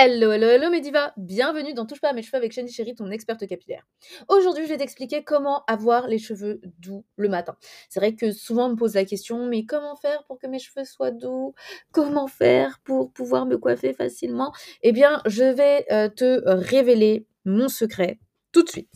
Hello, hello, hello mes Bienvenue dans Touche pas à mes cheveux avec Shani Chéri, ton experte capillaire. Aujourd'hui, je vais t'expliquer comment avoir les cheveux doux le matin. C'est vrai que souvent on me pose la question, mais comment faire pour que mes cheveux soient doux? Comment faire pour pouvoir me coiffer facilement? Eh bien, je vais euh, te révéler mon secret tout de suite.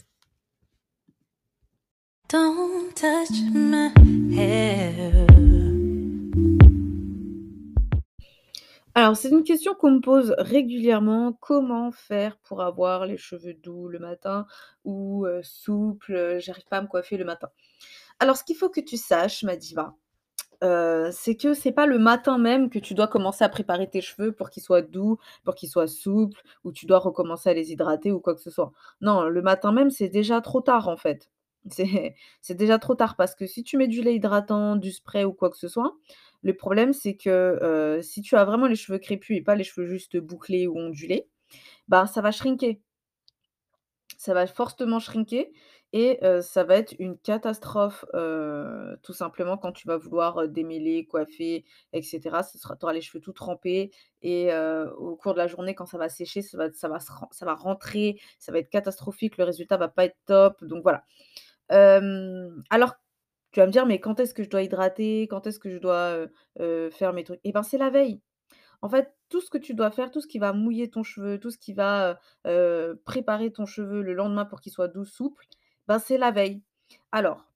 Alors, c'est une question qu'on me pose régulièrement. Comment faire pour avoir les cheveux doux le matin ou souples? J'arrive pas à me coiffer le matin. Alors, ce qu'il faut que tu saches, ma diva, c'est que c'est pas le matin même que tu dois commencer à préparer tes cheveux pour qu'ils soient doux, pour qu'ils soient souples, ou tu dois recommencer à les hydrater ou quoi que ce soit. Non, le matin même, c'est déjà trop tard en fait. C'est déjà trop tard parce que si tu mets du lait hydratant, du spray ou quoi que ce soit, le problème, c'est que, heu, si tu as vraiment les cheveux crépus et pas les cheveux juste bouclés ou ondulés, bah, ça va shrinker. Ça va fortement shrinker et heu, ça va être une catastrophe, heu, tout simplement quand tu vas vouloir, démêler, coiffer et cetera. Ce sera tu auras les cheveux tout trempés et au cours de la journée, quand ça va sécher, ça va rentrer, ça va être catastrophique, le résultat va pas être top, donc voilà. Alors tu vas me dire: «Mais quand est-ce que je dois hydrater? Quand est-ce que je dois, faire mes trucs?» et ben, c'est la veille. En fait, tout ce que tu dois faire, tout ce qui va mouiller ton cheveu, tout ce qui va, préparer ton cheveu le lendemain pour qu'il soit doux, souple, ben, c'est la veille. Alors,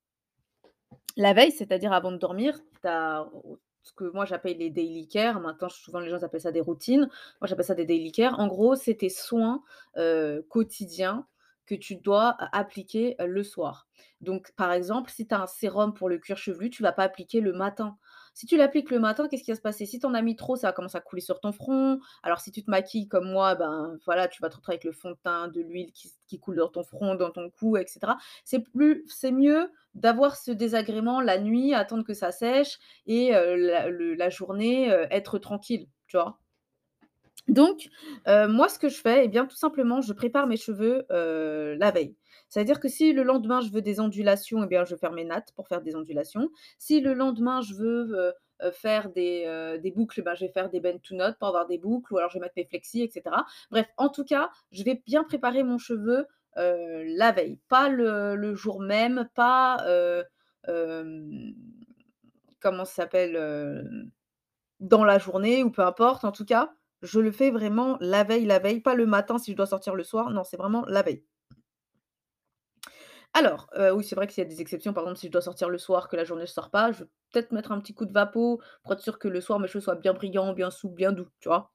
la veille, c'est-à-dire avant de dormir, tu as ce que moi j'appelle les daily care. Maintenant, souvent les gens appellent ça des routines. Moi, j'appelle ça des daily care. En gros, c'est tes soins, quotidiens que tu dois appliquer le soir. Donc, par exemple, si tu as un sérum pour le cuir chevelu, tu vas pas appliquer le matin. Si tu l'appliques le matin, qu'est-ce qui va se passer? Si tu en as mis trop, ça va commencer à couler sur ton front. Alors, si tu te maquilles comme moi, ben voilà, tu vas te retrouver avec le fond de teint, de l'huile qui, coule dans ton front, dans ton cou, etc. C'est plus, c'est mieux d'avoir ce désagrément la nuit, attendre que ça sèche et la, journée être tranquille, tu vois? Donc, heu, moi, ce que je fais, eh bien, tout simplement, je prépare mes cheveux, heu, la veille. C'est-à-dire que si le lendemain, je veux des ondulations, eh bien, je vais faire mes nattes pour faire des ondulations. Si le lendemain, je veux, heu, faire des, boucles, ben, je vais faire des bend to knot pour avoir des boucles ou alors je vais mettre mes flexis et cetera. Bref, en tout cas, je vais bien préparer mon cheveu, la veille, pas le jour même, pas, comment ça s'appelle? Dans la journée ou peu importe, en tout cas, je le fais vraiment la veille, la veille, pas le matin si je dois sortir le soir, non, c'est vraiment la veille. Alors, heu, oui, c'est vrai qu'il y a des exceptions, par exemple, si je dois sortir le soir, que la journée je sors pas, je vais peut-être mettre un petit coup de vapeau pour être sûr que le soir mes cheveux soient bien brillants, bien souples, bien doux, tu vois?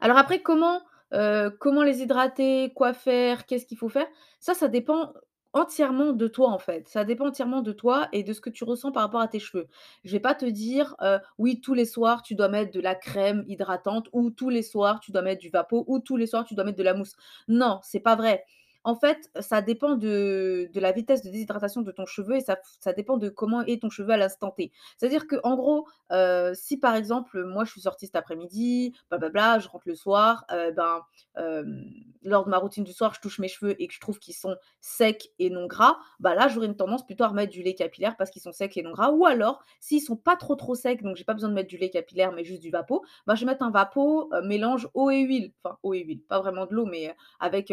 Alors après comment, heu, comment les hydrater? Quoi faire? Qu'est-ce qu'il faut faire? Ça, ça dépend entièrement de toi, en fait. Ça dépend entièrement de toi et de ce que tu ressens par rapport à tes cheveux. Je vais pas te dire, «Oui, tous les soirs, tu dois mettre de la crème hydratante» ou «Tous les soirs, tu dois mettre du vapeau» ou «Tous les soirs, tu dois mettre de la mousse». Non, c'est pas vrai. En fait, ça dépend de la vitesse de déshydratation de ton cheveu et ça dépend de comment est ton cheveu à l'instant T. C'est-à-dire qu'en gros, Heu, si par exemple, moi je suis sortie cet après-midi, blablabla, je rentre le soir, heu, ben, hem, lors de ma routine du soir, je touche mes cheveux et que je trouve qu'ils sont secs et non gras, bah là, j'aurais une tendance plutôt à remettre du lait capillaire parce qu'ils sont secs et non gras ou alors s'ils sont pas trop, trop secs, donc j'ai pas besoin de mettre du lait capillaire mais juste du vapeau, bah je vais mettre un vapeau, mélange eau et huile, enfin eau et huile, pas vraiment de l'eau mais, avec,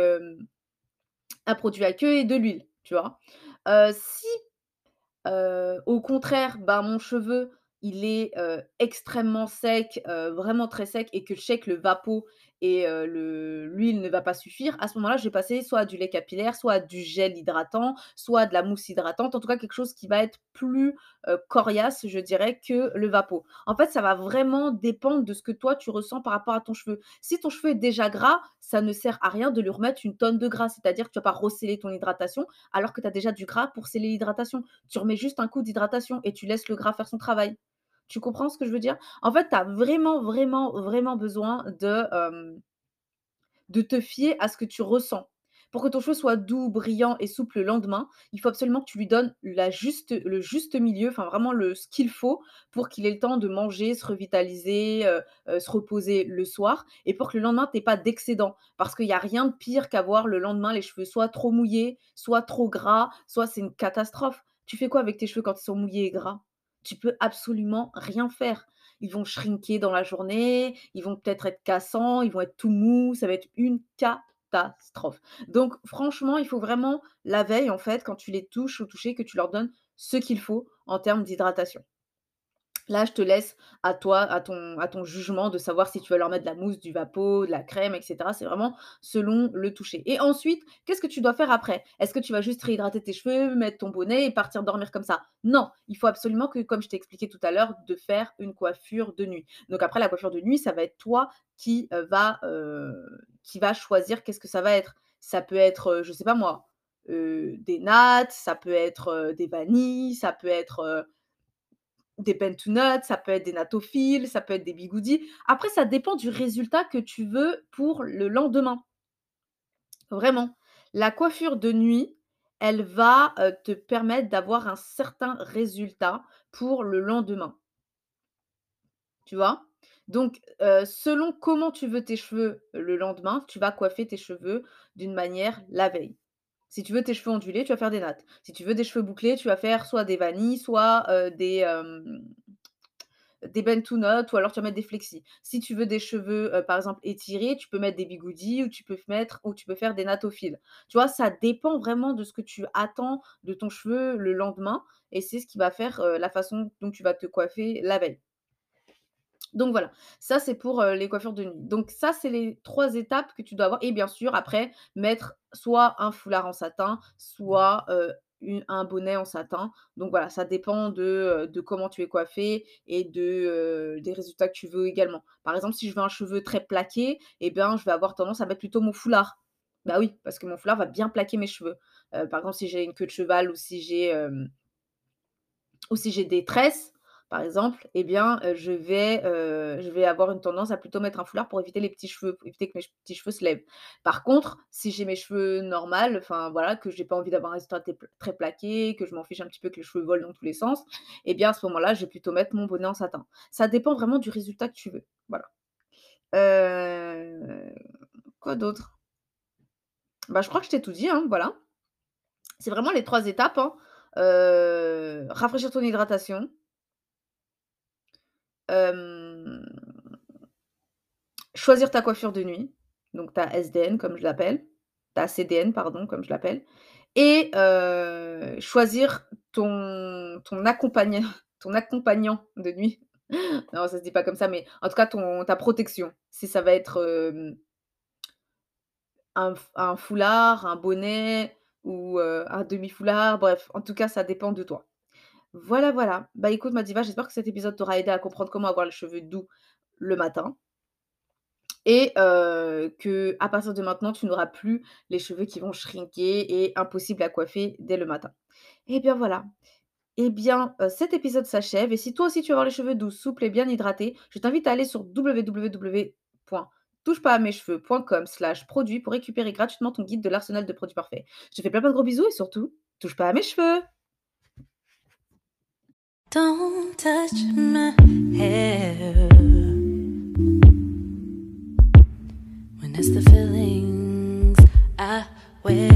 un produit à queue et de l'huile, tu vois? Si au contraire, ben, mon cheveu, il est, extrêmement sec, vraiment très sec et que je sais que le vapeau et l'huile ne va pas suffire. À ce moment-là, je vais passer soit du lait capillaire, soit du gel hydratant, soit de la mousse hydratante. En tout cas, quelque chose qui va être plus, coriace, je dirais, que le vapeau. En fait, ça va vraiment dépendre de ce que toi, tu ressens par rapport à ton cheveu. Si ton cheveu est déjà gras, ça ne sert à rien de lui remettre une tonne de gras. C'est-à-dire que tu vas pas resceller ton hydratation alors que tu as déjà du gras pour sceller l'hydratation. Tu remets juste un coup d'hydratation et tu laisses le gras faire son travail. Tu comprends ce que je veux dire? En fait, tu as vraiment, vraiment, vraiment besoin de, de te fier à ce que tu ressens. Pour que ton cheveu soit doux, brillant et souple le lendemain, il faut absolument que tu lui donnes la juste le juste milieu, enfin vraiment le ce qu'il faut pour qu'il ait le temps de manger, se revitaliser, se reposer le soir et pour que le lendemain tu aies pas d'excédent. Parce qu'il y a rien de pire qu'avoir le lendemain les cheveux soit trop mouillés, soit trop gras, soit c'est une catastrophe. Tu fais quoi avec tes cheveux quand ils sont mouillés et gras? Tu peux absolument rien faire. ils vont shrinker dans la journée, ils vont peut-être être cassants, ils vont être tout mous, ça va être une catastrophe. Donc franchement, il faut vraiment la veille, en fait, quand tu les touches au toucher, que tu leur donnes ce qu'il faut en termes d'hydratation. Là, je te laisse à toi, à ton à ton jugement de savoir si tu vas leur mettre de la mousse, du vapeau, de la crème et cetera. C'est vraiment selon le toucher et ensuite, qu'est-ce que tu dois faire après? Est-ce que tu vas juste réhydrater tes cheveux, mettre ton bonnet et partir dormir comme ça? Non, il faut absolument que, comme je t'ai expliqué tout à l'heure, de faire une coiffure de nuit. Donc après la coiffure de nuit, ça va être toi qui, heu, va, heu, qui va choisir qu'est-ce que ça va être. Ça peut être, heu, je sais pas moi, des nattes, ça peut être, des vanilles, ça peut être, des nuts, ça peut être des natophiles, ça peut être des bigoudis. Après, ça dépend du résultat que tu veux pour le lendemain. Vraiment. La coiffure de nuit, elle va, heu, te permettre d'avoir un certain résultat pour le lendemain. Tu vois? Donc, heu, selon comment tu veux tes cheveux le lendemain, tu vas coiffer tes cheveux d'une manière la veille. Si tu veux tes cheveux ondulés, tu vas faire des nattes. Si tu veux des cheveux bouclés, tu vas faire soit des vanilles, soit, heu, des, des Bentounot ou alors tu vas mettre des flexis. Si tu veux des cheveux, heu, par exemple étirés, tu peux mettre des bigoudis ou tu peux mettre ou tu peux faire des nattes au fil. Tu vois? Ça dépend vraiment de ce que tu attends de ton cheveu le lendemain et c'est ce qui va faire, heu, la façon dont tu vas te coiffer la veille. Donc voilà, ça c'est pour, heu, les coiffures de nuit. Donc ça, c'est les 3 étapes que tu dois avoir et bien sûr après mettre soit un foulard en satin, soit, une un bonnet en satin. Donc voilà, ça dépend de, de comment tu es coiffé et des résultats que tu veux également. Par exemple, si je veux un cheveu très plaqué et bien, je vais avoir tendance à mettre plutôt mon foulard. Bah oui, parce que mon foulard va bien plaquer mes cheveux. Par exemple, si j'ai une queue de cheval ou si j'ai, si j'ai des tresses, par exemple, eh bien, je vais, avoir une tendance à plutôt mettre un foulard pour éviter les petits cheveux, éviter que mes petits cheveux se lèvent. Par contre, si j'ai mes cheveux normales, enfin voilà, que j'ai pas envie d'avoir un résultat très plaqué, que je m'en fiche un petit peu que les cheveux volent dans tous les sens, eh bien, à ce moment-là, je vais plutôt mettre mon bonnet en satin. Ça dépend vraiment du résultat que tu veux, voilà. Quoi d'autre? Bah, je crois que je t'ai tout dit, hein, voilà. C'est vraiment les 3 étapes, hein. Rafraîchir ton hydratation choisir ta coiffure de nuit, donc ta SDN comme je l'appelle, ta CDN pardon comme je l'appelle et heu, choisir ton ton accompagna ton accompagnant de nuit. Non, ça se dit pas comme ça, mais en tout cas ton ta protection. Si ça va être, hem un foulard, un bonnet ou un demi-foulard, bref, en tout cas ça dépend de toi. Voilà, voilà. Bah, écoute ma diva, j'espère que cet épisode t'aura aidé à comprendre comment avoir les cheveux doux le matin et heu, qu'à partir de maintenant, tu n'auras plus les cheveux qui vont shrinker et impossible à coiffer dès le matin. Et bien voilà. Et bien, heu, cet épisode s'achève et si toi aussi tu veux avoir les cheveux doux, souples et bien hydratés, je t'invite à aller sur www.touchepasamescheveux.com/produits pour récupérer gratuitement ton guide de l'arsenal de produits parfaits. Je te fais plein de gros bisous et surtout, touche pas à mes cheveux! Don't touch my hair when it's the feelings I wear.